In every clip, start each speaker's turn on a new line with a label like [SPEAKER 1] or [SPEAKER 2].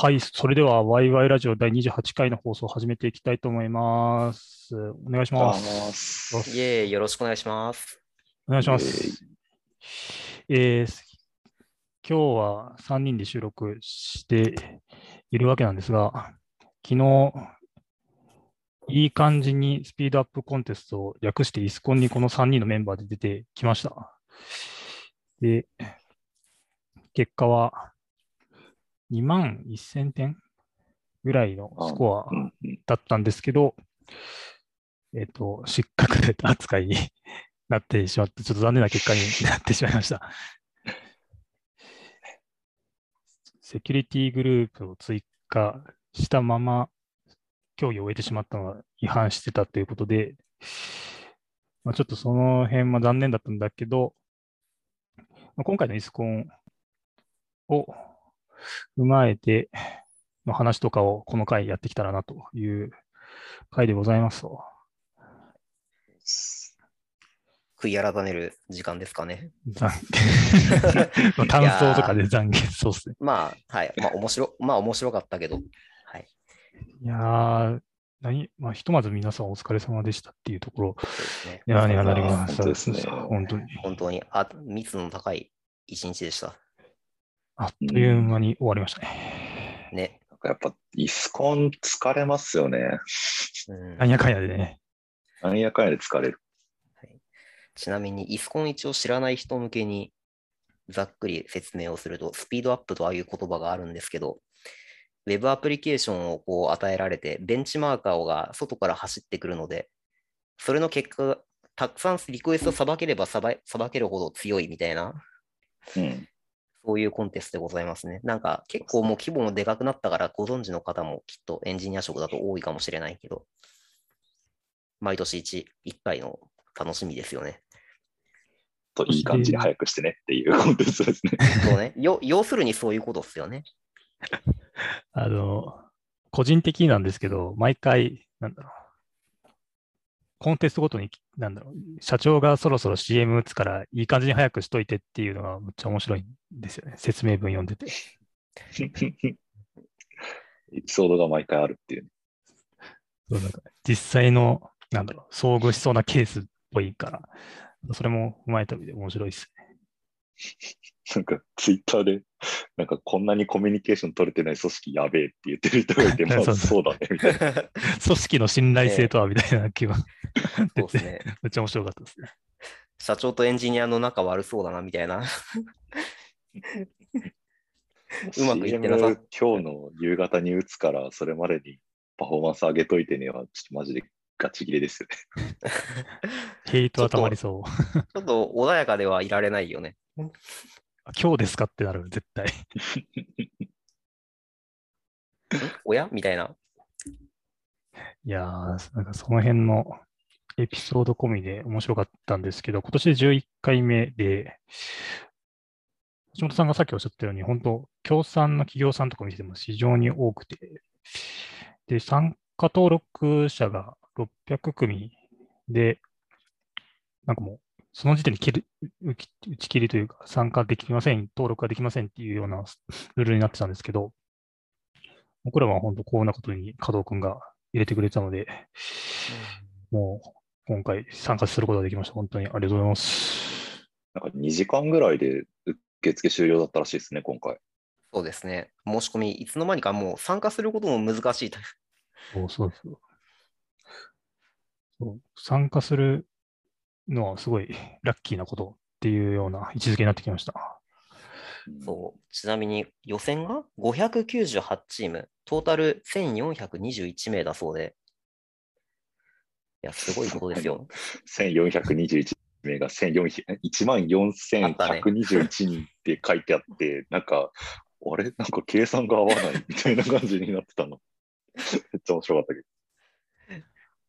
[SPEAKER 1] はい、それではワイワイラジオ第28回の放送を始めていきたいと思います。お願いし
[SPEAKER 2] あ
[SPEAKER 1] ます。
[SPEAKER 2] ます。
[SPEAKER 3] イエーイ、よろしくお願いします。
[SPEAKER 1] お願いします。えー今日は3人で収録しているわけなんですが、昨日、いい感じにスピードアップコンテストを略してイスコンにこの3人のメンバーで出てきました。で、結果は2万1000点ぐらいのスコアだったんですけど、えっ、と、失格扱いに なってしまって、ちょっと残念な結果になってしまいました。セキュリティグループを追加したまま競技を終えてしまったのは違反してたということで、まあ、ちょっとその辺は残念だったんだけど、まあ、今回のイスコンを踏まえての話とかをこの回やってきたらなという回でございますと。
[SPEAKER 3] 悔い改める時間ですかね。
[SPEAKER 1] 残 まあ感想とかで懺悔、そうですね。
[SPEAKER 3] まあ、はい。まあ、面白、まあ、面白かったけど、はい。
[SPEAKER 1] いやー、何まあ、ひとまず皆さんお疲れ様でしたっていうところ、
[SPEAKER 3] そうですね。
[SPEAKER 1] りま
[SPEAKER 2] 本当ですね
[SPEAKER 1] 本当に。
[SPEAKER 3] 本当に、あ、密度の高い一日でした。
[SPEAKER 1] あっという間に終わりましたね。
[SPEAKER 3] ね。
[SPEAKER 2] なんかやっぱ、イスコン疲れますよね。
[SPEAKER 3] うん
[SPEAKER 1] なんやかんやでね。
[SPEAKER 2] なんやかんやで疲れる。
[SPEAKER 3] ちなみに、イスコン一を知らない人向けにざっくり説明をすると、スピードアップとああいう言葉があるんですけど、ウェブアプリケーションをこう与えられて、ベンチマーカーが外から走ってくるので、それの結果、たくさんリクエストさばければさばさばけるほど強いみたいな、
[SPEAKER 2] うん。
[SPEAKER 3] そういうコンテストでございますね。なんか結構もう規模もでかくなったから、ご存知の方もきっとエンジニア職だと多いかもしれないけど、毎年 1, 1回の楽しみですよね。
[SPEAKER 2] といい感じに早くしてねっていうコンテストですね。
[SPEAKER 3] そうね。よ要するにそういうことですよね。
[SPEAKER 1] あの、個人的なんですけど、毎回、なんだろう。コンテストごとに、なんだろう、社長がそろそろ CM 打つから、いい感じに早くしといてっていうのがめっちゃ面白いんですよね。説明文読んでて。
[SPEAKER 2] エピソードが毎回あるっていう。
[SPEAKER 1] そうなんか実際の、なんだろう、遭遇しそうなケースっぽいから、それも踏まえた上で面白いですね。
[SPEAKER 2] なんか、ツイッターで、なんか、こんなにコミュニケーション取れてない組織やべえって言ってる人がいて、まあ、
[SPEAKER 1] そう
[SPEAKER 2] だね、みたいな。
[SPEAKER 1] 組織の信頼性とはみたいな気は
[SPEAKER 3] そうですね。
[SPEAKER 1] めっちゃ面白かったですね。
[SPEAKER 3] 社長とエンジニアの仲悪そうだなみたいな。うまくいってなさ
[SPEAKER 2] 今日の夕方に打つから、それまでにパフォーマンス上げといてねは、ちょっとマジでガチ切れですよね。
[SPEAKER 1] ヘイトはたまりそう。
[SPEAKER 3] ちょっと穏やかではいられないよね。
[SPEAKER 1] 今日ですかってなる、絶対。
[SPEAKER 3] ん おや？みたいな。
[SPEAKER 1] いやー、なんかその辺のエピソード込みで面白かったんですけど、今年で11回目で、橋本さんがさっきおっしゃったように、本当、協賛の企業さんとか見てても非常に多くて、で、参加登録者が600組で、なんかもう、その時点で切る打ち打ち切りというか、参加できません、登録ができませんっていうような ルールになってたんですけど、僕らは本当、こんなことに加藤君が入れてくれたので、もう今回参加することができました。本当にありがとうございます。
[SPEAKER 2] なんか2時間ぐらいで受付終了だったらしいですね、今回。
[SPEAKER 3] そうですね。申し込み、いつの間にかもう参加することも難しいと。
[SPEAKER 1] そうそうそう。そう参加するのはすごいラッキーなことっていうような位置づけになってきました。
[SPEAKER 3] そうちなみに予選が598チーム、トータル1421名だそうで。いや、すごいことですよ。
[SPEAKER 2] 1421名が1400 1万4121人って書いてあって、なんか、あれ？なんか計算が合わないみたいな感じになってたの。めっちゃ面白かったけど。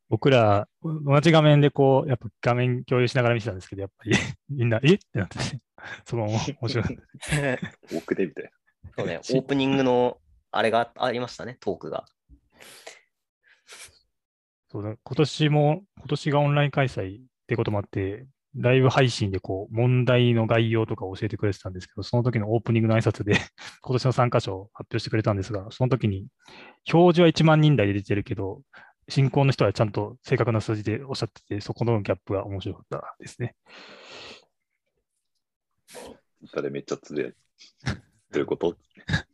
[SPEAKER 1] 僕ら、同じ画面でこう、やっぱ画面共有しながら見てたんですけど、やっぱり。みんな、え？ってなって。て、そこも面白かった。
[SPEAKER 2] 奥でみたい
[SPEAKER 3] そうね、オープニングのあれがありましたね、トークが。
[SPEAKER 1] そうだ今年も、今年がオンライン開催ってこともあって、ライブ配信でこう、問題の概要とかを教えてくれてたんですけど、その時のオープニングの挨拶で今年の参加者を発表してくれたんですが、その時に、表示は1万人台で出てるけど、進行の人はちゃんと正確な数字でおっしゃってて、そこのギャップが面白かったですね。
[SPEAKER 2] それめっちゃつぶやいて。どういうこと？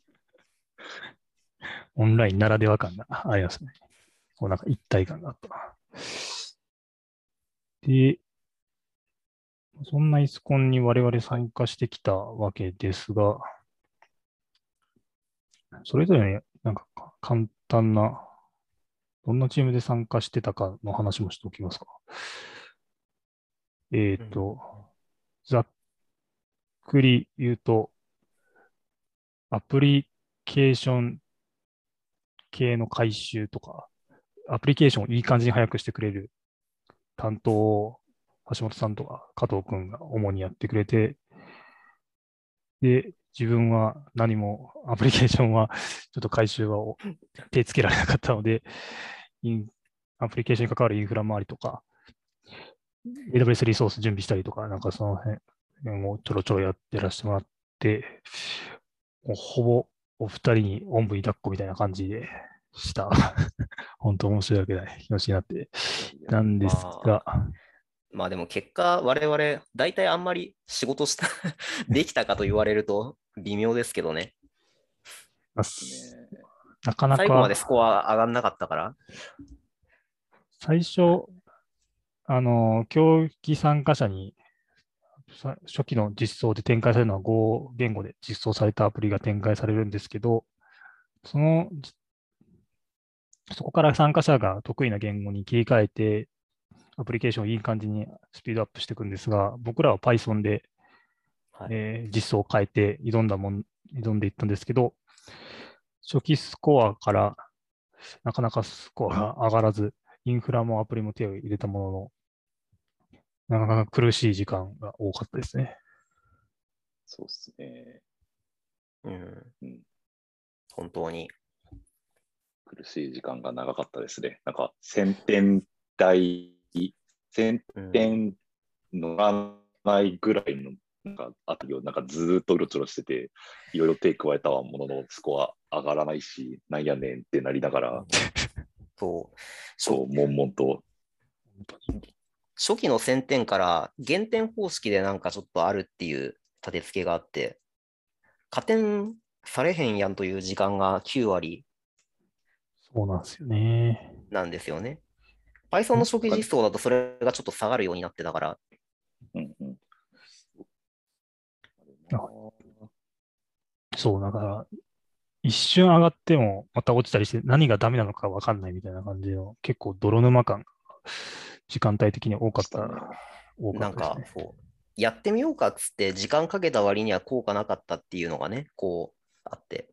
[SPEAKER 1] オンラインならでは感がありますね。こうなんか一体感があった。で、そんなイスコンに我々参加してきたわけですが、それぞれね、なんかか簡単な、どんなチームで参加してたかの話もしておきますか。えっ、と、ざっくり言うと、アプリケーション系の回収とか、アプリケーションをいい感じに早くしてくれる担当を橋本さんとか加藤くんが主にやってくれて、で、自分は何もアプリケーションは ちょっと回収は手つけられなかったので、インアプリケーションに関わるインフラ周りとか、AWS リソース準備したりとか、なんかその辺もうちょろちょろやってらしてもらって、もうほぼお二人におんぶに抱っこみたいな感じでした。本当面白いわけない。気持ちになって。なんですが、
[SPEAKER 3] まあでも結果、我々、大体あんまり仕事した、できたかと言われると微妙ですけどね。
[SPEAKER 1] なかな
[SPEAKER 3] 最後ま
[SPEAKER 1] か
[SPEAKER 3] でスコア上がんなかったから。
[SPEAKER 1] 最初、あの、競技参加者にさ初期の実装で展開されるのは Go 言語で実装されたアプリが展開されるんですけど、その、じそこから参加者が得意な言語に切り替えて、アプリケーションをいい感じにスピードアップしていくんですが、僕らは Python で、
[SPEAKER 3] はい
[SPEAKER 1] えー実装を変えて挑んだもん、挑んでいったんですけど、初期スコアからなかなかスコアが上がらず、インフラもアプリも手を入れたものの、なかなか苦しい時間が多かったですね。
[SPEAKER 2] そうですね。
[SPEAKER 3] うん
[SPEAKER 2] うん。
[SPEAKER 3] 本当に。
[SPEAKER 2] 苦しい時間が長かったですね。なんか、1000点台、1000
[SPEAKER 3] うん
[SPEAKER 2] 点乗らないぐらいの、なんか、あたりをなんかずーっとうろちょろしてて、いろいろ手加えたものの、スコア上がらないし、なんやねんってなりながら、
[SPEAKER 3] そう。
[SPEAKER 2] そう、悶々と、
[SPEAKER 3] 初期の1000点から減点方式でなんかちょっとあるっていう立て付けがあって、加点されへんやんという時間が9割
[SPEAKER 1] そうなんですよね。
[SPEAKER 3] なんですよね。Python の初期実装だとそれがちょっと下がるようになってたから、
[SPEAKER 2] うんうん。
[SPEAKER 1] そう、だから、一瞬上がってもまた落ちたりして何がダメなのかわかんないみたいな感じの結構泥沼感が時間帯的に多かった、多か
[SPEAKER 3] なん
[SPEAKER 1] ったですね。
[SPEAKER 3] かそう、やってみようかっつって時間かけた割には効果なかったっていうのがね、こうあって、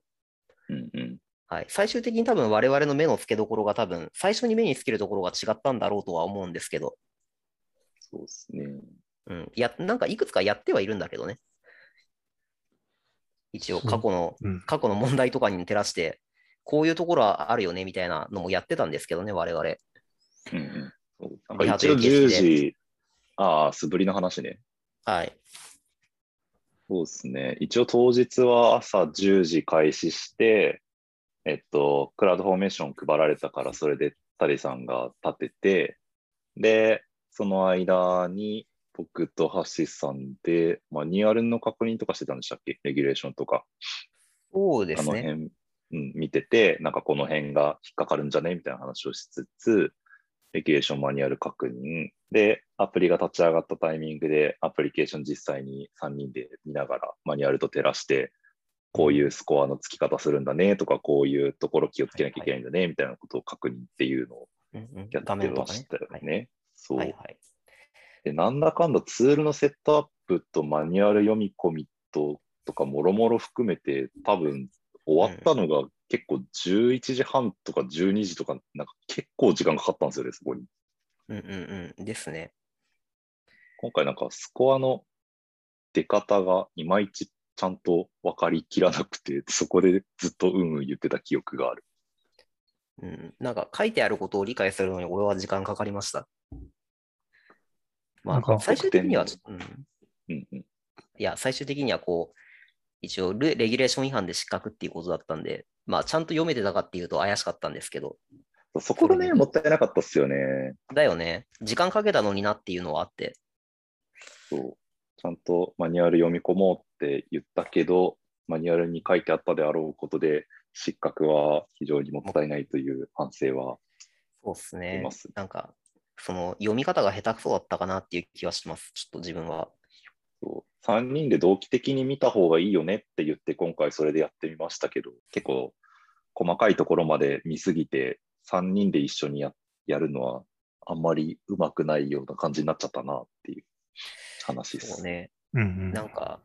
[SPEAKER 2] うんうん。
[SPEAKER 3] はい、最終的に多分我々の目の付けどころが多分最初に目につけるところが違ったんだろうとは思うんですけど、
[SPEAKER 2] そうですね。
[SPEAKER 3] うん、やなんかいくつかやってはいるんだけどね。一応過去の、
[SPEAKER 1] うん、
[SPEAKER 3] 過去の問題とかに照らして、こういうところはあるよねみたいなのもやってたんですけどね、我々。
[SPEAKER 2] うんなんか一応10
[SPEAKER 3] いう形式で
[SPEAKER 2] 時、ああ、素振りの話ね。
[SPEAKER 3] はい。
[SPEAKER 2] そうですね。一応当日は朝10時開始して、えっと、クラウドフォーメーション配られたから、それでタリさんが立てて、で、その間に僕とハッシーさんで、マニュアルの確認とかしてたんでしたっけ？レギュレーションとか。
[SPEAKER 3] そうですね。
[SPEAKER 2] あの辺、うん、見てて、なんかこの辺が引っかかるんじゃね？みたいな話をしつつ、レギュレーションマニュアル確認。で、アプリが立ち上がったタイミングで、アプリケーション実際に3人で見ながら、マニュアルと照らして、こういうスコアの付き方するんだね？とか、こういうところ気をつけなきゃいけないんだね？みたいなことを確認っていうのをやってましたよ。
[SPEAKER 3] はい
[SPEAKER 2] ね。そう。
[SPEAKER 3] はいはい。
[SPEAKER 2] で、なんだかんだツールのセットアップとマニュアル読み込みととかもろもろ含めて多分終わったのが結構11時半とか12時とかなんか結構時間かかったんですよね、そこに。
[SPEAKER 3] うんうんうん。ですね。
[SPEAKER 2] 今回なんかスコアの出方がいまいちちゃんと分かりきらなくて、そこでずっとうんうん言ってた記憶がある。
[SPEAKER 3] うん、なんか書いてあることを理解するのに俺は時間かかりました。まあ、最終的には、
[SPEAKER 2] 得
[SPEAKER 3] うん、
[SPEAKER 2] うんうん。
[SPEAKER 3] いや、最終的にはこう、一応レ、レギュレーション違反で失格っていうことだったんで、まあ、ちゃんと読めてたかっていうと怪しかったんですけど、
[SPEAKER 2] そこがね、もったいなかったっすよね。
[SPEAKER 3] だよね、時間かけたのになっていうのはあって、
[SPEAKER 2] そう。ちゃんとマニュアル読み込もうって言ったけど、マニュアルに書いてあったであろうことで、失格は非常にもったいないという反省は
[SPEAKER 3] そうですね
[SPEAKER 2] ま。す。
[SPEAKER 3] なんか、その読み方が下手くそだったかなっていう気はします、ちょっと自分は。
[SPEAKER 2] そう3人で同期的に見た方がいいよねって言って、今回それでやってみましたけど、結構細かいところまで見すぎて、3人で一緒にややるのはあんまりうまくないような感じになっちゃったなっていう話です。
[SPEAKER 3] そうね。
[SPEAKER 1] うんうん。
[SPEAKER 3] なんか、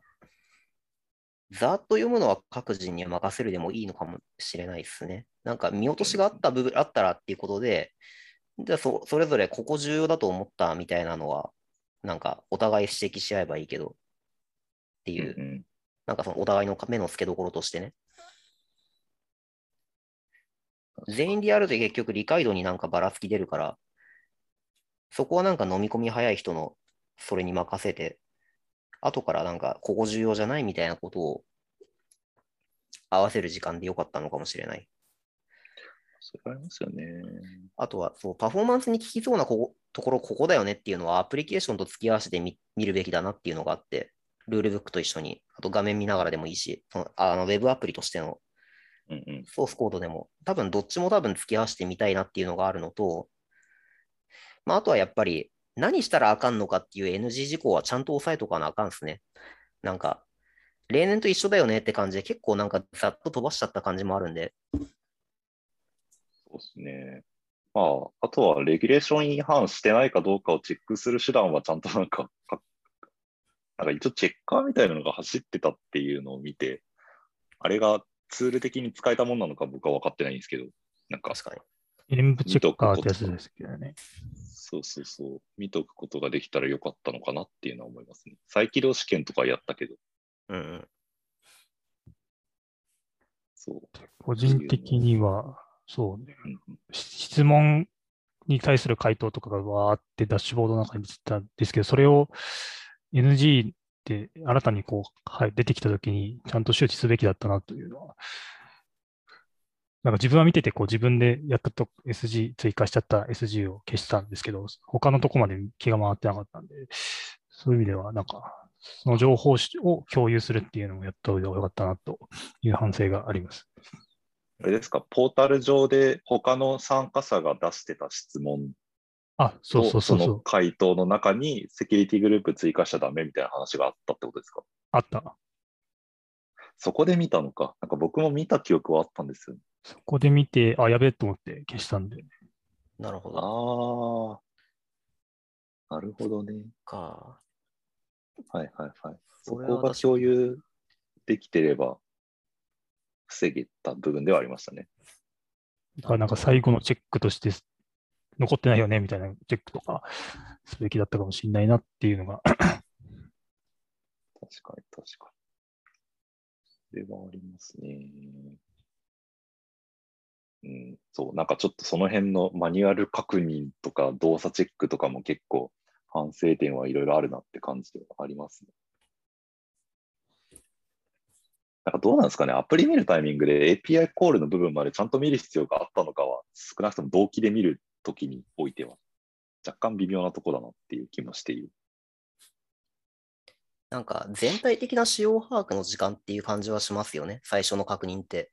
[SPEAKER 3] ざーっと読むのは各人に任せるでもいいのかもしれないですね。なんか見落としがあった部分、あったらっていうことで、じゃあそそれぞれここ重要だと思ったみたいなのは、なんかお互い指摘し合えばいいけど、っていう、
[SPEAKER 2] うんうん
[SPEAKER 3] なんかそのお互いの目の付けどころとしてね。全員でやると結局理解度になんかばらつき出るから、そこはなんか飲み込み早い人のそれに任せて、後からなんかここ重要じゃないみたいなことを合わせる時間でよかったのかもしれない。
[SPEAKER 2] それありますよね。
[SPEAKER 3] あとはそうパフォーマンスに効きそうなここところここだよねっていうのはアプリケーションと付き合わせてみ見るべきだなっていうのがあって、ルールブックと一緒に、あと画面見ながらでもいいし、そのあのウェブアプリとしての
[SPEAKER 2] うんうん。
[SPEAKER 3] ソースコードでも、多分どっちも多分付き合わせてみたいなっていうのがあるのと、まあ、あとはやっぱり何したらあかんのかっていう NG 事項はちゃんと押さえとかなあかんですね。なんか、例年と一緒だよねって感じで結構なんかざっと飛ばしちゃった感じもあるんで、
[SPEAKER 2] そうですね。まあ、あとはレギュレーション違反してないかどうかをチェックする手段はちゃんとなんか、かなんか一応チェッカーみたいなのが走ってたっていうのを見て、あれがツール的に使えたもんなのか僕は分かってないんですけど、なんか、
[SPEAKER 3] 確かに。
[SPEAKER 1] 演舞チェッカーってやつですけどね。
[SPEAKER 2] そうそうそう、見とくことができたらよかったのかなっていうのは思いますね。再起動試験とかやったけど、
[SPEAKER 3] うんうん。
[SPEAKER 2] そう。
[SPEAKER 1] 個人的には、そうね、質問に対する回答とかがわーってダッシュボードの中に出てたんですけど、それを NG で新たにこう、はい、出てきたときにちゃんと周知すべきだったなというのは、なんか自分は見ててこう自分でやったと SG、追加しちゃった SG を消したんですけど、他のとこまで気が回ってなかったんで、そういう意味ではなんか、その情報を共有するっていうのもやった方がよかったなという反省があります。
[SPEAKER 2] あれですか、ポータル上で他の参加者が出してた質問
[SPEAKER 1] あ、そうそう
[SPEAKER 2] と
[SPEAKER 1] そうそう。
[SPEAKER 2] の回答の中にセキュリティグループ追加しちゃダメみたいな話があったってことですか？
[SPEAKER 1] あった。
[SPEAKER 2] そこで見たのか。なんか僕も見た記憶はあったんですよね。
[SPEAKER 1] そこで見て、あ、やべえと思って消したんで。
[SPEAKER 3] なるほど。
[SPEAKER 2] ああ。なるほどね。
[SPEAKER 3] か。
[SPEAKER 2] はいはいはい。そこが共有できてれば防げた部分ではありましたね。
[SPEAKER 1] だからなんか最後のチェックとして残ってないよねみたいなチェックとかすべきだったかもしれないなっていうのが、
[SPEAKER 2] 確かに確かに。それはありますね。うん、そう、なんかちょっとその辺のマニュアル確認とか動作チェックとかも結構反省点はいろいろあるなって感じではありますね。なんかどうなんですかね、アプリ見るタイミングで API コールの部分までちゃんと見る必要があったのかは、少なくとも同期で見るときにおいては、若干微妙なとこだなっていう気もしている。
[SPEAKER 3] なんか全体的な使用把握の時間っていう感じはしますよね。最初の確認って。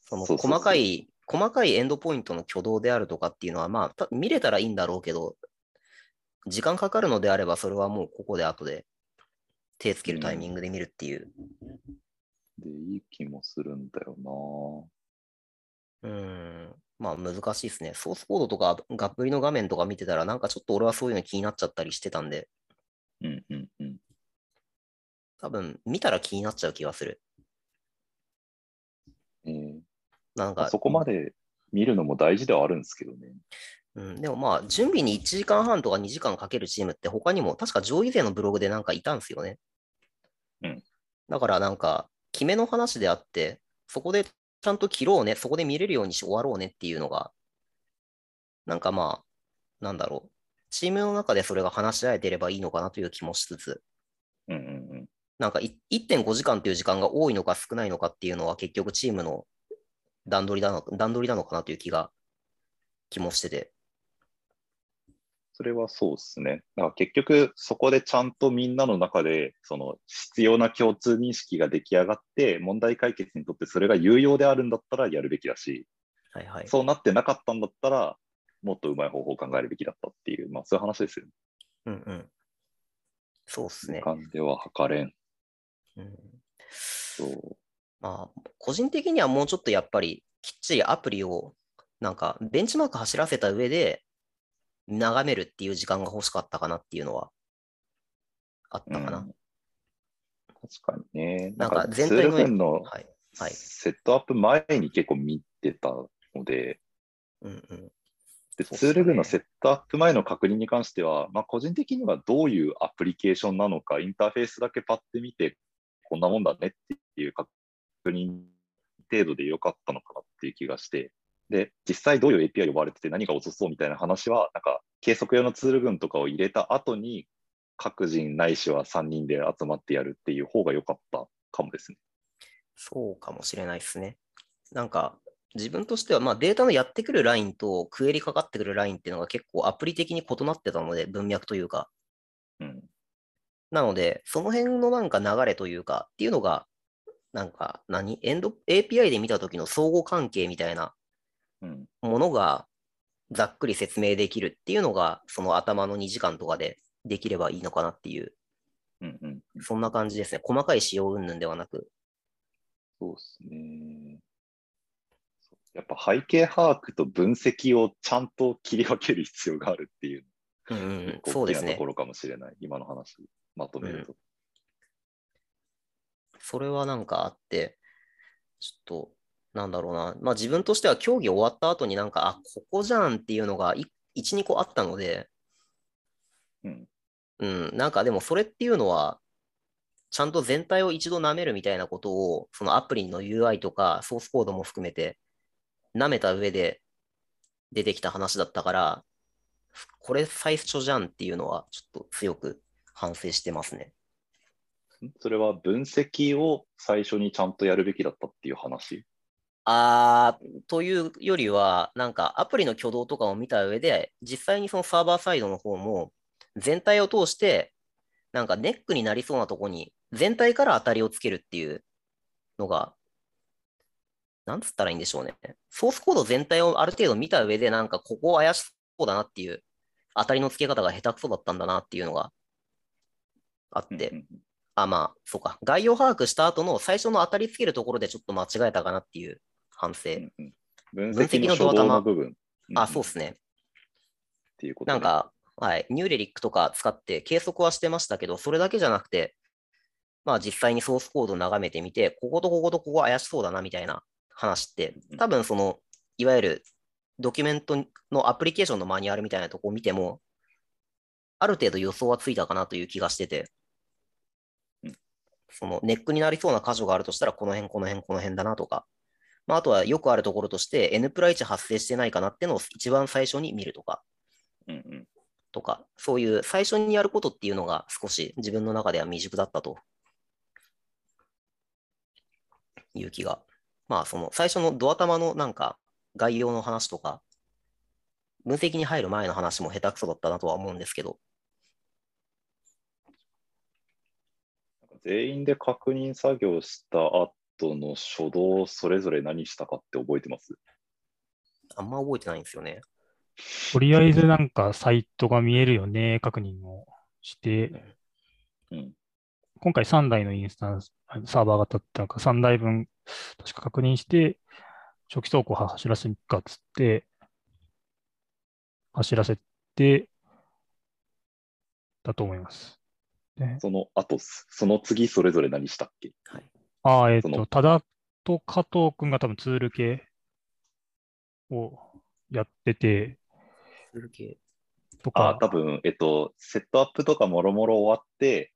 [SPEAKER 3] その細かい、細かいエンドポイントの挙動であるとかっていうのは、まあ、た見れたらいいんだろうけど、時間かかるのであれば、それはもうここで後で手つけるタイミングで見るっていう。
[SPEAKER 2] で、いい気もするんだよな
[SPEAKER 3] うん。まあ難しいですね。ソースコードとかがっぷりの画面とか見てたら、なんかちょっと俺はそういうの気になっちゃったりしてたんで、
[SPEAKER 2] うんうんうん。
[SPEAKER 3] 多分見たら気になっちゃう気がする。
[SPEAKER 2] えー
[SPEAKER 3] なんか、
[SPEAKER 2] まあそこまで見るのも大事ではあるんですけどね。
[SPEAKER 3] うん、でもまあ、準備に1時間半とか2時間かけるチームって他にも、確か上位勢のブログでなんかいたんですよね。
[SPEAKER 2] うん。
[SPEAKER 3] だからなんか、決めの話であって、そこでちゃんと切ろうね、そこで見れるようにし終わろうねっていうのが、なんかまあ、なんだろう。チームの中でそれが話し合えてればいいのかなという気もしつつ、
[SPEAKER 2] うんうんうん。
[SPEAKER 3] なんかい1.5時間という時間が多いのか少ないのかっていうのは結局チームの段取りなの段取りなのかなという気が、気もしてて。
[SPEAKER 2] それはそうですね。だから結局、そこでちゃんとみんなの中で、その必要な共通認識が出来上がって、問題解決にとってそれが有用であるんだったらやるべきだし、
[SPEAKER 3] はいはい。
[SPEAKER 2] そうなってなかったんだったら、もっとうまい方法を考えるべきだったっていう、まあそういう話ですよね。
[SPEAKER 3] うんうん。そうっすね。
[SPEAKER 2] 感では測れん。
[SPEAKER 3] うん、
[SPEAKER 2] そう。
[SPEAKER 3] まあ、個人的にはもうちょっとやっぱりきっちりアプリをなんかベンチマーク走らせた上で眺めるっていう時間が欲しかったかなっていうのはあったかな。
[SPEAKER 2] うん確かにね。
[SPEAKER 3] なんか全体の。
[SPEAKER 2] セットアップ前に結構見てたので、
[SPEAKER 3] うんうん。
[SPEAKER 2] でツール群のセットアップ前の確認に関しては、まあ、個人的にはどういうアプリケーションなのか、インターフェースだけパッて見て、こんなもんだねっていう確認程度でよかったのかなっていう気がして、で、実際どういう API 呼ばれてて何が遅そうみたいな話は、なんか計測用のツール群とかを入れた後に、各人ないしは3人で集まってやるっていう方が良かったかもですね。
[SPEAKER 3] そうかもしれないですね。なんか自分としてはまあデータのやってくるラインとクエリかかってくるラインっていうのが結構アプリ的に異なってたので文脈というか。
[SPEAKER 2] うん。
[SPEAKER 3] なので、その辺のなんか流れというかっていうのが、なんか何？エンド ?API で見た時の相互関係みたいな
[SPEAKER 2] うん。
[SPEAKER 3] ものがざっくり説明できるっていうのが、その頭の2時間とかでできればいいのかなっていう、
[SPEAKER 2] うんうんうん。
[SPEAKER 3] そんな感じですね。細かい仕様云々ではなく。
[SPEAKER 2] そうですね。やっぱ背景把握と分析をちゃんと切り分ける必要があるっていう、
[SPEAKER 3] うんそうですね
[SPEAKER 2] とこ。ろかもしれない。今の話、まとめると。
[SPEAKER 3] それはなんかあって、ちょっと、なんだろうな。まあ自分としては競技終わった後になんか、あ、ここじゃんっていうのが1、2個あったので、
[SPEAKER 2] うん。
[SPEAKER 3] うん、なんかでもそれっていうのは、ちゃんと全体を一度舐めるみたいなことを、そのアプリの UI とかソースコードも含めて、舐めた上で出てきた話だったから、これ最初じゃんっていうのは、ちょっと強く反省してますね。
[SPEAKER 2] それは分析を最初にちゃんとやるべきだったっていう話？
[SPEAKER 3] あーというよりは、なんかアプリの挙動とかを見た上で、実際にそのサーバーサイドの方も、全体を通して、なんかネックになりそうなとこに、全体から当たりをつけるっていうのが、なんつったらいいんでしょうね。ソースコード全体をある程度見た上で、なんかここ怪しそうだなっていう、当たりのつけ方が下手くそだったんだなっていうのがあって、あ、まあ、そうか。概要把握した後の最初の当たりつけるところでちょっと間違えたかなっていう反省。
[SPEAKER 2] うんうん。分
[SPEAKER 3] 分析
[SPEAKER 2] 析の
[SPEAKER 3] ドア玉。
[SPEAKER 2] の部分。
[SPEAKER 3] あ、そう
[SPEAKER 2] っ
[SPEAKER 3] ですね。
[SPEAKER 2] ていうことね
[SPEAKER 3] なんか、はい、ニューレリックとか使って計測はしてましたけど、それだけじゃなくて、まあ実際にソースコードを眺めてみて、こことこことここ怪しそうだなみたいな話って
[SPEAKER 2] うん、
[SPEAKER 3] 多分その、いわゆるドキュメントのアプリケーションのマニュアルみたいなとこを見ても、ある程度予想はついたかなという気がしてて。
[SPEAKER 2] うん、
[SPEAKER 3] そのネックになりそうな箇所があるとしたら、この辺、この辺、この辺だなとか、まあ、あとはよくあるところとして、N プラ1発生してないかなっていうのを一番最初に見るとか、
[SPEAKER 2] うんうん。
[SPEAKER 3] とか、そういう最初にやることっていうのが少し自分の中では未熟だったと。いう気が。まあ、その最初のドア玉のなんか概要の話とか、分析に入る前の話も下手くそだったなとは思うんですけど、
[SPEAKER 2] 全員で確認作業した後の初動、それぞれ何したかって覚えてます？
[SPEAKER 3] あんま覚えてないんですよね。
[SPEAKER 1] とりあえずなんかサイトが見えるよね、確認をして、
[SPEAKER 2] うん。
[SPEAKER 1] 今回3台のインスタンス、あサーバーが立ったのか3台分確か確認して、初期走行走らせるかっつって、走らせて、だと思います。で
[SPEAKER 2] その後、その次それぞれ何したっけ？
[SPEAKER 1] ああ、えっ
[SPEAKER 2] その
[SPEAKER 1] と、多田と加藤くんが多分ツール系をやってて、
[SPEAKER 3] ツール系。
[SPEAKER 1] と
[SPEAKER 2] あ、
[SPEAKER 1] か、
[SPEAKER 2] 多分、えっと、セットアップとかもろもろ終わって、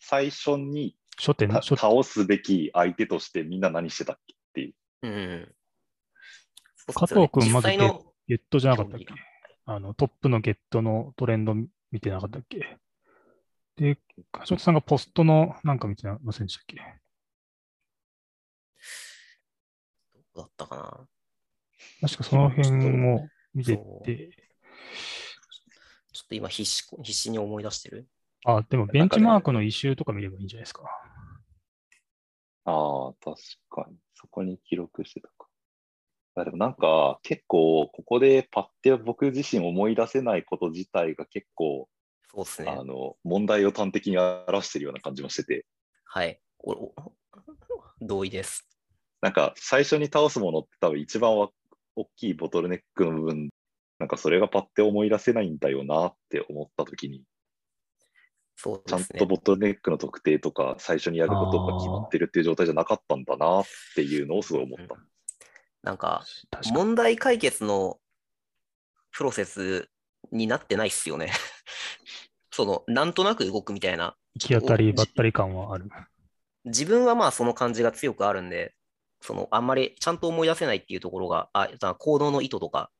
[SPEAKER 2] 最初に
[SPEAKER 1] 初手初手。
[SPEAKER 2] 倒すべき相手としてみんな何してたっけっていう。
[SPEAKER 3] うん。
[SPEAKER 1] 加藤君まず
[SPEAKER 3] 実際の
[SPEAKER 1] ゲットじゃなかったっけ？あのトップのゲットのトレンド見てなかったっけ？で、橋本さんがポストのなんか見てませんでしたっけ
[SPEAKER 3] どうだったかな
[SPEAKER 1] 確かその辺を見てて、
[SPEAKER 3] ちょっと今必死必死に思い出してる？
[SPEAKER 1] あ、でもベンチマークの異臭とか見ればいいんじゃないですか。
[SPEAKER 2] ああ、確かに。そこに記録してたか。あでもなんか結構ここでパッて僕自身思い出せないこと自体が結構
[SPEAKER 3] そうですね。
[SPEAKER 2] あの問題を端的に表してるような感じもしてて、
[SPEAKER 3] はい。同意です。
[SPEAKER 2] なんか最初に倒すものって多分一番は大きいボトルネックの部分、なんかそれがパッて思い出せないんだよなって思った時に、
[SPEAKER 3] そう
[SPEAKER 2] ちゃん。とボトルネックの特定とか最初にやることが決まってるっていう状態じゃなかったんだなっていうのをすごい思った。
[SPEAKER 3] なんか。問題解決のプロセスになってないっすよね。その、なんとなく動くみたいな。
[SPEAKER 1] 行き当たりばったり感はある。
[SPEAKER 3] 自分はまあその感じが強くあるんで、その、あんまりちゃんと思い出せないっていうところが、あ、行動の意図とか、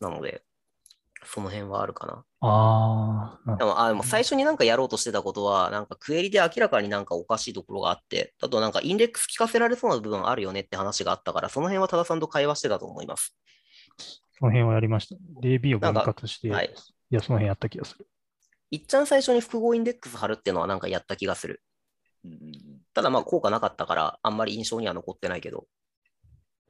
[SPEAKER 3] なので、その辺はあるかな。
[SPEAKER 1] ああ、
[SPEAKER 3] でも、あ、でも最初になんかやろうとしてたことは、なんかクエリで明らかになんかおかしいところがあって、あとなんかインデックス聞かせられそうな部分あるよねって話があったから、その辺は多田さんと会話してたと思います。
[SPEAKER 1] その辺はやりました。DB を分割して、
[SPEAKER 3] はい
[SPEAKER 1] いや、その辺やった気がする。
[SPEAKER 3] いっちゃん最初に複合インデックス貼るっていうのはなんかやった気がする。
[SPEAKER 2] うん
[SPEAKER 3] ただまあ効果なかったから、あんまり印象には残ってないけど。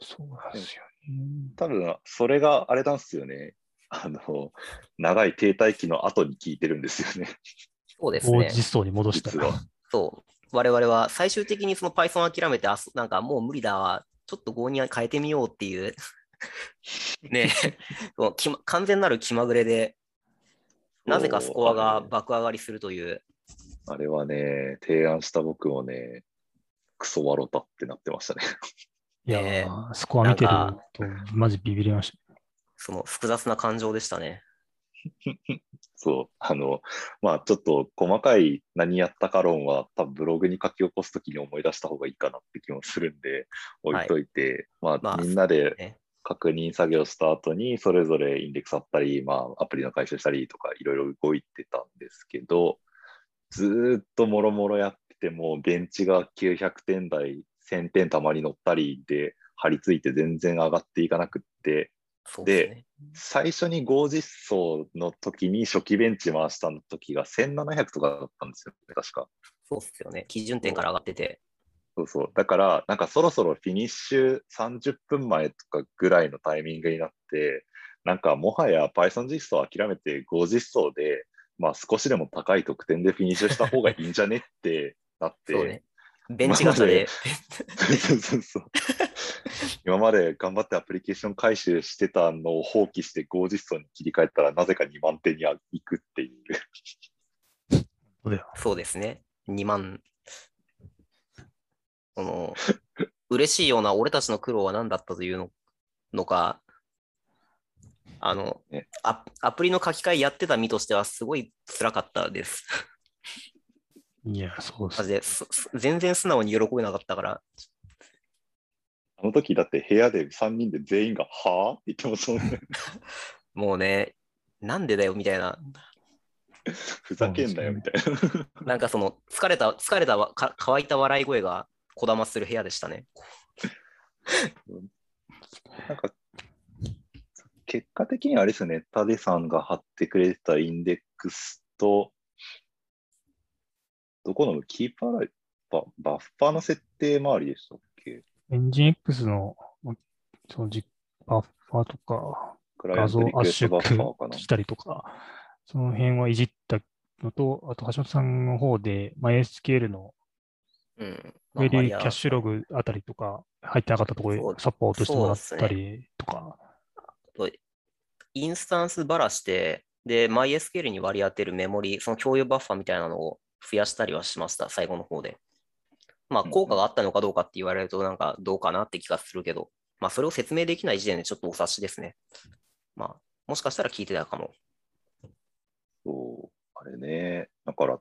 [SPEAKER 1] そうなんですよね。
[SPEAKER 2] 多分それがあれなんですよね。あの、長い停滞期の後に聞いてるんですよね。
[SPEAKER 3] そうですね。
[SPEAKER 1] 大実装に戻した。
[SPEAKER 3] そう。我々は最終的にその Python 諦めて、あそなんかもう無理だわ。ちょっと Go に変えてみようっていう。ね そう完全なる気まぐれで、なぜかスコアが爆上がりするという。
[SPEAKER 2] あれはね、提案した僕もね、クソワロタってなってましたね。
[SPEAKER 1] いや
[SPEAKER 3] ね
[SPEAKER 1] ー、スコア見てると、マジビビりました。
[SPEAKER 3] その複雑な感情でしたね。
[SPEAKER 2] そう、あの、まあちょっと細かい何やったか論は多分ブログに書き起こすときに思い出した方がいいかなって気もするんで、置いといて、まあ、
[SPEAKER 3] まあ
[SPEAKER 2] みんなで
[SPEAKER 3] ね
[SPEAKER 2] 確認作業した後に、それぞれインデックスあったり、まあアプリの回収したりとかいろいろ動いてたんですけど、ずーっともろもろやってても、ベンチが900点台、1000点たまに乗ったりで張り付いて全然上がっていかなくって、
[SPEAKER 3] ですね。
[SPEAKER 2] 最初に合実装の時に初期ベンチ回した時が1700とかだったんですよね、確か。
[SPEAKER 3] そうですよね。基準点から上がってて。
[SPEAKER 2] そうそう。だから、なんかそろそろフィニッシュ30分前とかぐらいのタイミングになって、なんかもはや Python 実装諦めて合実装で、まあ少しでも高い得点でフィニッシュした方がいいんじゃねってなって、
[SPEAKER 3] そうね。ベンチ型で。
[SPEAKER 2] そうそうそう。今まで頑張ってアプリケーション回収してたのを放棄して合実装に切り替えたらなぜか2万点に行くっていう。
[SPEAKER 1] そう
[SPEAKER 3] ですね。2万。その、嬉しいような俺たちの苦労は何だったというののか、あの
[SPEAKER 2] ね、
[SPEAKER 3] アアプリの書き換えやってた身としてはすごい辛かったです。
[SPEAKER 1] いや、そうです
[SPEAKER 3] マジですす全然素直に喜べなかったから、
[SPEAKER 2] あの時だって部屋で3人で全員が、はぁって言ってますもんね。
[SPEAKER 3] もうね、なんでだよみたいな、
[SPEAKER 2] ふざけんなよみたいな。
[SPEAKER 3] なんかその疲れた、疲れたわか乾いた笑い声がこだまする部屋でしたね。
[SPEAKER 2] なんか、結果的にはあれですよね、タデさんが貼ってくれてたインデックスと、どこのキーパーライババッファーの設定周りでしたっけ？
[SPEAKER 1] エンジン X の、まそのじバッファーとか、画像圧縮。したりとか、その辺はいじったのと、あと橋本さんの方で MySQL の
[SPEAKER 3] うん。
[SPEAKER 1] クエリ
[SPEAKER 3] まあマリア
[SPEAKER 1] キャッシュログあたりとか入ってなかったところでサポートしてもらったりとか、
[SPEAKER 3] インスタンスばらして、で、MySQL に割り当てるメモリ、その共有バッファーみたいなのを増やしたりはしました、最後の方で。まあ、効果があったのかどうかって言われると、なんかどうかなって気がするけど、まあ、それを説明できない時点でちょっとお察しですね。まあ、もしかしたら聞いてたかも。
[SPEAKER 2] そう、あれね。だから、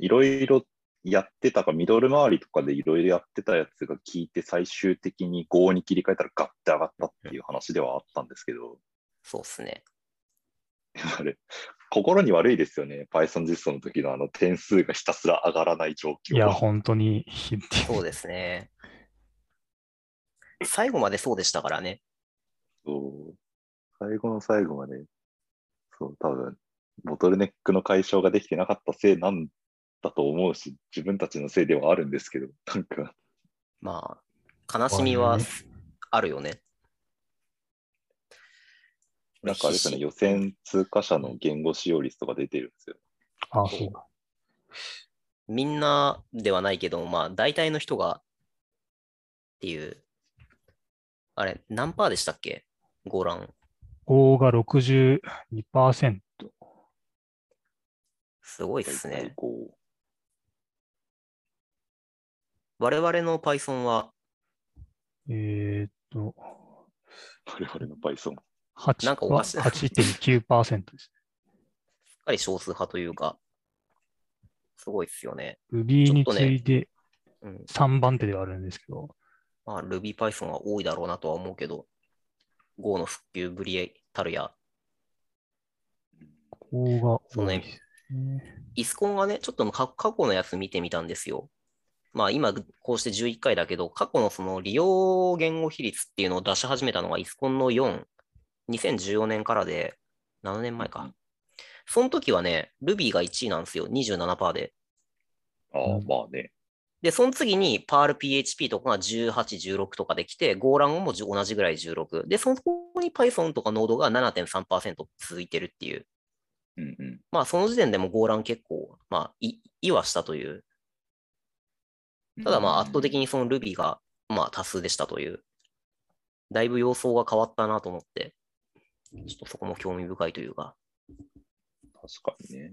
[SPEAKER 2] いろいろやってたか、ミドル周りとかでいろいろやってたやつが効いて、最終的に5に切り替えたらガッて上がったっていう話ではあったんですけど、
[SPEAKER 3] そうっすね。
[SPEAKER 2] あれ、心に悪いですよね。Python 実装の時のあの点数がひたすら上がらない状況。
[SPEAKER 1] いや、本当にひで
[SPEAKER 3] そうですね。最後までそうでしたからね。
[SPEAKER 2] そう最後の最後まで、そう、多分、ボトルネックの解消ができてなかったせいなんだと思うし、自分たちのせいではあるんですけど、なんか、
[SPEAKER 3] まあ、悲しみは
[SPEAKER 1] あ
[SPEAKER 3] るよね。
[SPEAKER 2] なんかあれですよね、予選通過者の言語使用率とか出てるんですよ。
[SPEAKER 1] あ、そうだ。
[SPEAKER 3] みんなではないけど、まあ、大体の人がっていう。あれ、何パーでしたっけ？ゴーラン。
[SPEAKER 1] 5が62%。
[SPEAKER 3] すごいですね。
[SPEAKER 2] こ
[SPEAKER 3] 我々の Python は、
[SPEAKER 1] えーっと、
[SPEAKER 2] う、我々の Python。
[SPEAKER 1] 8
[SPEAKER 3] なんかおかしい
[SPEAKER 1] 8.9%です。
[SPEAKER 3] しっかり少数派というか、すごいですよね。
[SPEAKER 1] Ruby に次いで
[SPEAKER 3] うん。
[SPEAKER 1] 3番手ではあるんですけど、
[SPEAKER 3] まあ、Ruby Python は多いだろうなとは思うけど、Go の復旧ぶりたるや、
[SPEAKER 1] ここが多いですね。
[SPEAKER 3] イスコンがね、ちょっと過過去のやつ見てみたんですよ。まあ今こうして11回だけど、過去のその利用言語比率っていうのを出し始めたのがイスコンの4、2014年からで、7年前か。その時はね、Ruby が1位なんですよ、27%で。
[SPEAKER 2] ああ
[SPEAKER 1] う、ん
[SPEAKER 2] まあね。
[SPEAKER 3] で、その次に ParlPHP とかが18、16とかできて、Golang も同じぐらい16。で、そこに Python とか Node が7.3%続いてるっていう。
[SPEAKER 2] うんうん。
[SPEAKER 3] まあ、その時点でも Golang 結構、まあ、い、いはしたという。ただまあ、圧倒的
[SPEAKER 2] に。
[SPEAKER 3] にその Ruby が、まあ、多数でしたという。だいぶ様相が変わったなと思って、ちょっとそこも興味深いというか。
[SPEAKER 2] 確かにね。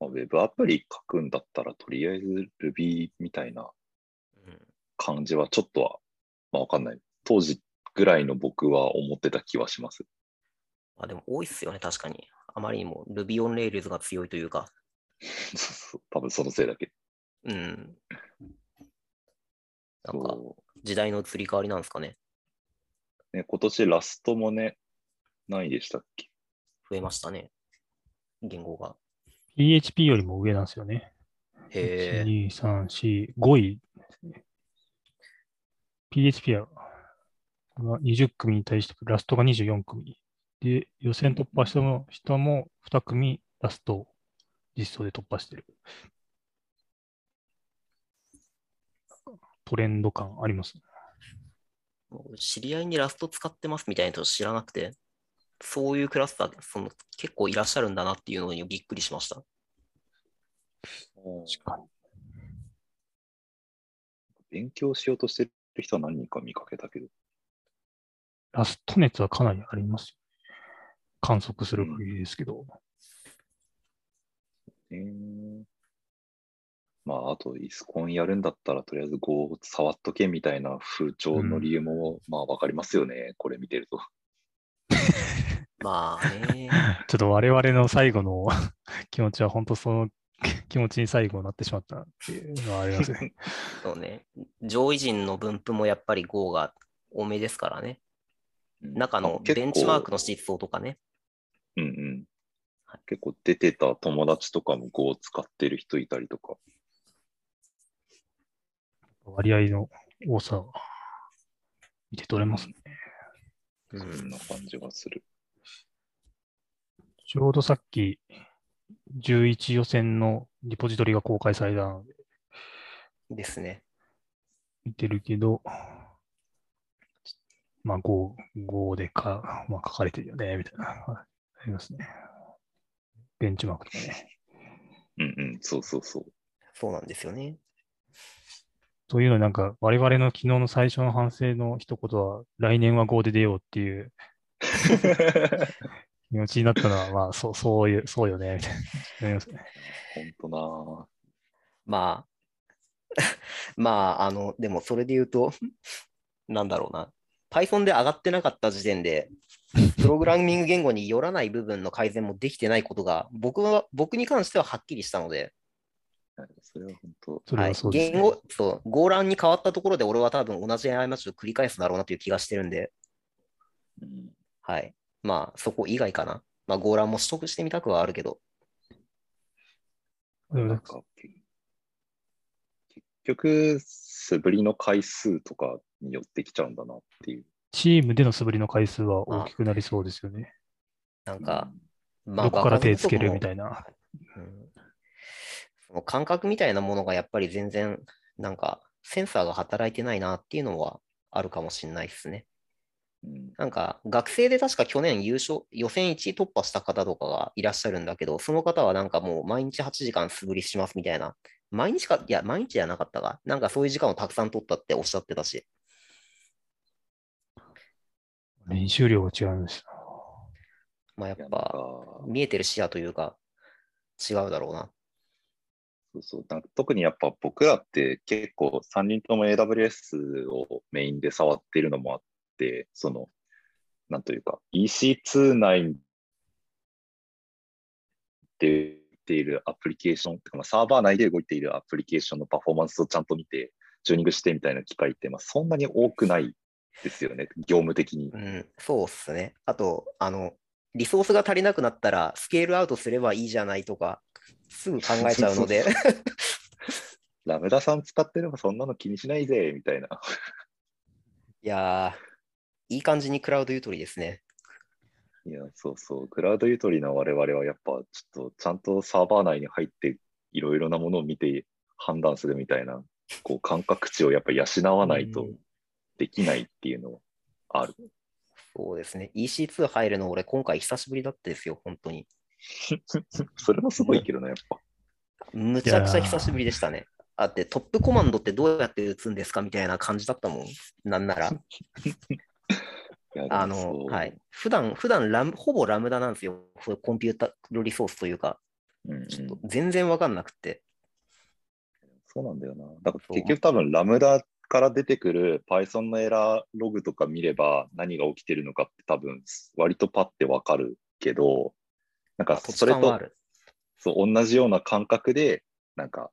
[SPEAKER 2] まあ、ウェブアプリ書くんだったら、とりあえず Ruby みたいな
[SPEAKER 3] うん
[SPEAKER 2] 感じはちょっとは、まあわかんない。当時ぐらいの僕は思ってた気はします。
[SPEAKER 3] まあ、でも多いっすよね、確かに。あまりにも Ruby on Rails が強いというか。
[SPEAKER 2] そうそう多分そのせいだけ。
[SPEAKER 3] うん。なんか、
[SPEAKER 2] そ
[SPEAKER 3] 時代の移り変わりなんですかね。
[SPEAKER 2] うね、今年ラストもね、何位でしたっけ？
[SPEAKER 3] 増えましたね。言語が。
[SPEAKER 1] PHP よりも上なんですよね。
[SPEAKER 3] へえ。
[SPEAKER 1] 1、2、3、4、5位ですね。PHP はこれは20組に対してラストが24組。で、予選突破したも人も2組ラスト実装で突破してる。トレンド感ありますね。
[SPEAKER 3] 知り合いにラスト使ってますみたいな人知らなくて、そういうクラスターその結構いらっしゃるんだなっていうのにびっくりしました。
[SPEAKER 1] 確かに。
[SPEAKER 2] 勉強しようとしてる人は何人か見かけたけど。
[SPEAKER 1] ラスト熱はかなりあります。観測する限りですけど。
[SPEAKER 2] えーまあ、あと、イスコンやるんだったら、とりあえず Go を触っとけみたいな風潮の理由も、まあ、わかりますよね。これ見てると。
[SPEAKER 3] まあね。
[SPEAKER 1] ちょっと我々の最後の 気持ちは本当その気持ちに最後になってしまったっていうのはありますね。
[SPEAKER 3] そうね。上位陣の分布もやっぱり Go が多めですからね。中のベンチマークの
[SPEAKER 2] シ
[SPEAKER 3] 実装とかね。
[SPEAKER 2] うんうん
[SPEAKER 3] はい。
[SPEAKER 2] 結構出てた友達とかも Go を使ってる人いたりとか。
[SPEAKER 1] 割合の多さは見て取れますね。
[SPEAKER 3] う
[SPEAKER 2] そん
[SPEAKER 3] ん。
[SPEAKER 2] な感じがする。
[SPEAKER 1] ちょうどさっき11予選のリポジトリが公開されたので
[SPEAKER 3] ですね。
[SPEAKER 1] 見てるけど、まあ Go、Go でか、まあ、書かれてるよね、みたいな、ありますね。ベンチマークとかね。
[SPEAKER 2] うんうん、そうそうそう。
[SPEAKER 3] そうなんですよね。
[SPEAKER 1] というのなんか、我々の昨日の最初の反省の一言は、来年は Go で出ようっていう 気持ちになったのは、まあ、そう、そういう、そうよね、みたいな。なりますね。
[SPEAKER 2] 本当な
[SPEAKER 3] まあ、まあ、あの、でもそれで言うと、なんだろうな。Python で上がってなかった時点で、プログラミング言語によらない部分の改善もできてないことが、僕は、僕に関してははっきりしたので、
[SPEAKER 2] それは本当。
[SPEAKER 1] それはそうです、ね
[SPEAKER 3] 言語、そう、ゴーランに変わったところで俺は多分同じ過ちを繰り返すだろうなという気がしてるんで、
[SPEAKER 2] うん
[SPEAKER 3] はい。まあ、そこ以外かな。まあ、ゴーランも取得してみたくはあるけど。
[SPEAKER 1] でも
[SPEAKER 2] なんか結局、素振りの回数とかによってきちゃうんだなっていう。
[SPEAKER 1] チームでの素振りの回数は大きくなりそうですよね。
[SPEAKER 3] なんか、ま
[SPEAKER 1] どこから手つけるみ
[SPEAKER 3] い
[SPEAKER 1] たいな。
[SPEAKER 3] うんその感覚みたいなものがやっぱり全然、なんか、センサーが働いてないなっていうのはあるかもしれないですね。
[SPEAKER 2] うん
[SPEAKER 3] なんか、学生で確か去年優勝、予選1位突破した方とかがいらっしゃるんだけど、その方はなんかもう毎日8時間素振りしますみたいな。毎日か、いや、毎日じゃなかったが、なんかそういう時間をたくさん取ったっておっしゃってたし。
[SPEAKER 1] 練習量が違うんですよ。
[SPEAKER 3] まあやっぱ、
[SPEAKER 2] か
[SPEAKER 3] 見えてる視野というか、違うだろうな。
[SPEAKER 2] そうそうなんか特にやっぱ僕らって結構3人とも AWS をメインで触っているのもあって、その、なんというか EC2 内で動いているアプリケーション、まあサーバー内で動いているアプリケーションのパフォーマンスをちゃんと見て、チューニングしてみたいな機会って、まあ、そんなに多くないですよね、業務的に
[SPEAKER 3] う。ん、そうっすね。あと、あの、リソースが足りなくなったら、スケールアウトすればいいじゃないとか、すぐ考えちゃうので、
[SPEAKER 2] ラムダさん使ってればそんなの気にしないぜ、みたいな。
[SPEAKER 3] いやー、いい感じにクラウドゆとりですね。
[SPEAKER 2] いや、そうそう。クラウドゆとりの我々はやっぱちょっとちゃんとサーバー内に入っていろいろなものを見て判断するみたいな、こう感覚値をやっぱ養わないと
[SPEAKER 3] うん
[SPEAKER 2] できないっていうのはある。
[SPEAKER 3] そうですね。EC2 入るの俺今回久しぶりだったですよ、本当に。
[SPEAKER 2] それもすごいけどね、やっぱ。
[SPEAKER 3] むちゃくちゃ久しぶりでしたね。あってトップコマンドってどうやって打つんですかみたいな感じだったもん。なんなら。あの、はい。普段、普段ラム、ほぼラムダなんですよ。そういうコンピューターリソースというか、ちょっと全然わかんなくて。
[SPEAKER 2] そうなんだよな。だから結局多分ラムダから出てくる Python のエラーログとか見れば何が起きてるのかって多分割とパッてわかるけど、なんかそれと。そう同じような感覚で、なんか、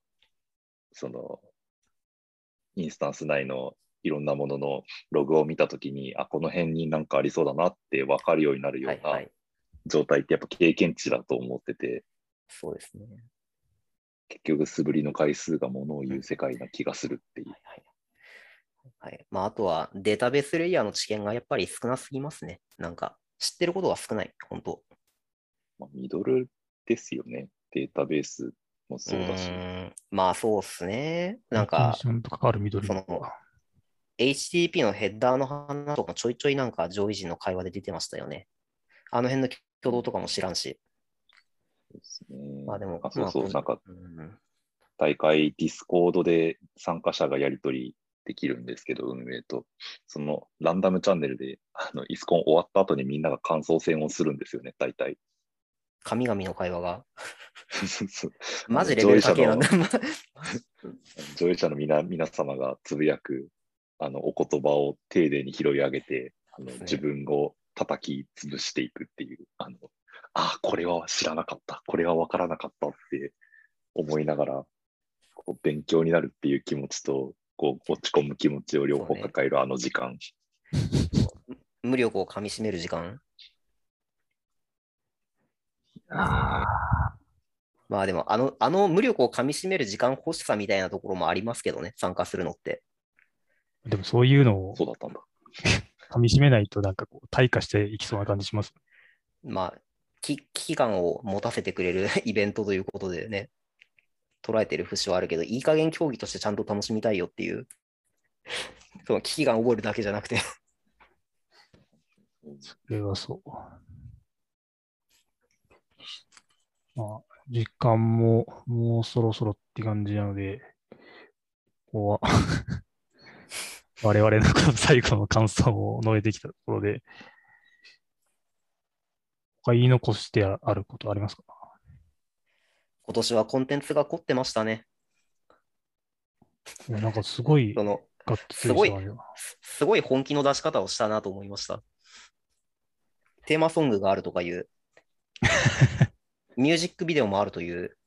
[SPEAKER 2] その、インスタンス内のいろんなもののログを見たときに、あ、この辺になんかありそうだなって分かるようになるよな
[SPEAKER 3] はいうはい。
[SPEAKER 2] 状態ってやっぱ経験値だと思ってて、
[SPEAKER 3] そうですね。
[SPEAKER 2] 結局素振りの回数がものを言う世界な気がするっていう
[SPEAKER 3] は。いはい。はい。まあ、あとはデータベースレイヤーの知見がやっぱり少なすぎますね。なんか、知ってることが少ない。本当
[SPEAKER 2] まあ、ミドルですよね。データベースもそうだし。
[SPEAKER 3] まあ、そうっすね。なんか
[SPEAKER 1] ディ、ションと関わるミドル
[SPEAKER 3] その HTTP のヘッダーの話とかちょいちょいなんか上位陣の会話で出てましたよね。あの辺の挙動とかも知らんし。
[SPEAKER 2] そうですね
[SPEAKER 3] まあでも、
[SPEAKER 2] あそうそう、
[SPEAKER 3] まあ
[SPEAKER 2] なんか
[SPEAKER 3] うん
[SPEAKER 2] 大会 Discord で参加者がやり取りできるんですけど、運営と。そのランダムチャンネルで、あの、 ISUCON 終わった後にみんなが感想戦をするんですよね、大体。
[SPEAKER 3] 神々の会話が。マジレベル高いな。
[SPEAKER 2] 上 上位者の皆皆様がつぶやくあのお言葉を丁寧に拾い上げてあの自分を叩き潰していくっていう、あのあこれは知らなかった、これは分からなかったって思いながらこう勉強になるっていう気持ちとこう落ち込む気持ちを両方抱えるあの時間。
[SPEAKER 3] 無力をかみしめる時間？まあでも、あの、あの無力をかみしめる時間欲しさみたいなところもありますけどね、参加するのって。
[SPEAKER 1] でもそういうのを
[SPEAKER 2] そうだったんだ。
[SPEAKER 1] 噛み締めないとなんかこう退化していきそうな感じします。
[SPEAKER 3] まあ、き危機感を持たせてくれる イベントということでね、捉えてる節はあるけど、いい加減競技としてちゃんと楽しみたいよっていう、その危機感を覚えるだけじゃなくて、
[SPEAKER 1] それはそう。まあ、時間ももうそろそろって感じなので、ここは我々のこの最後の感想を述べてきたところで、他言い残してあることありますか？
[SPEAKER 3] 今年はコンテンツが凝ってましたね。
[SPEAKER 1] なんかすごい
[SPEAKER 3] その
[SPEAKER 1] がっつりした感じが
[SPEAKER 3] すすごい本気の出し方をしたなと思いました。テーマソングがあるとかいう、ミュージックビデオもあるという、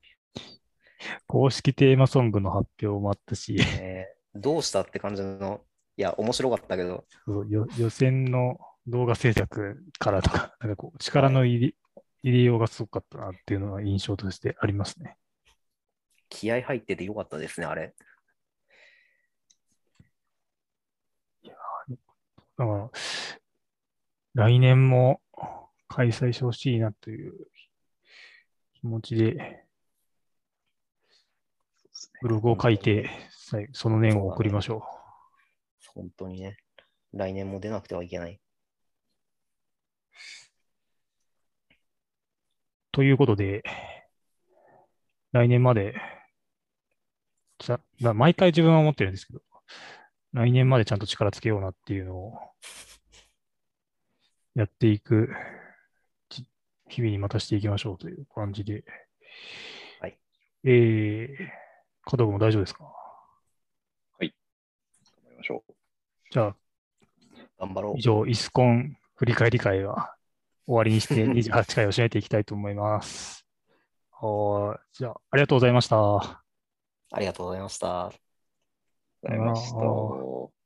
[SPEAKER 1] 公式テーマソングの発表もあったし、
[SPEAKER 3] えーどうしたって感じの、いや、面白かったけど、
[SPEAKER 1] そうよ予選の動画制作からとか、なんかこう、力の入れ,、入れようがすごかったなっていうのは印象としてありますね。
[SPEAKER 3] 気合入っててよかったですね、あれ。
[SPEAKER 1] だから、来年も開催してほしいなという気持ちで、ブログを書いて、はいその念を送りましょう。
[SPEAKER 3] 本当にね、来年も出なくてはいけない。
[SPEAKER 1] ということで、来年まで、毎回自分は思ってるんですけど、来年までちゃんと力つけようなっていうのをやっていくち日々にまたしていきましょうという感じで。
[SPEAKER 3] はい。
[SPEAKER 1] えー、加藤君も大丈夫ですか？
[SPEAKER 2] 頑張りましょう。
[SPEAKER 1] じゃあ、
[SPEAKER 3] 頑張ろう
[SPEAKER 1] 以。上、イスコン振り返り会は終わりにして 28回を締めていきたいと思います。はーいじゃあ、ありがとうございました。
[SPEAKER 3] ありがとうございました。
[SPEAKER 2] ございました。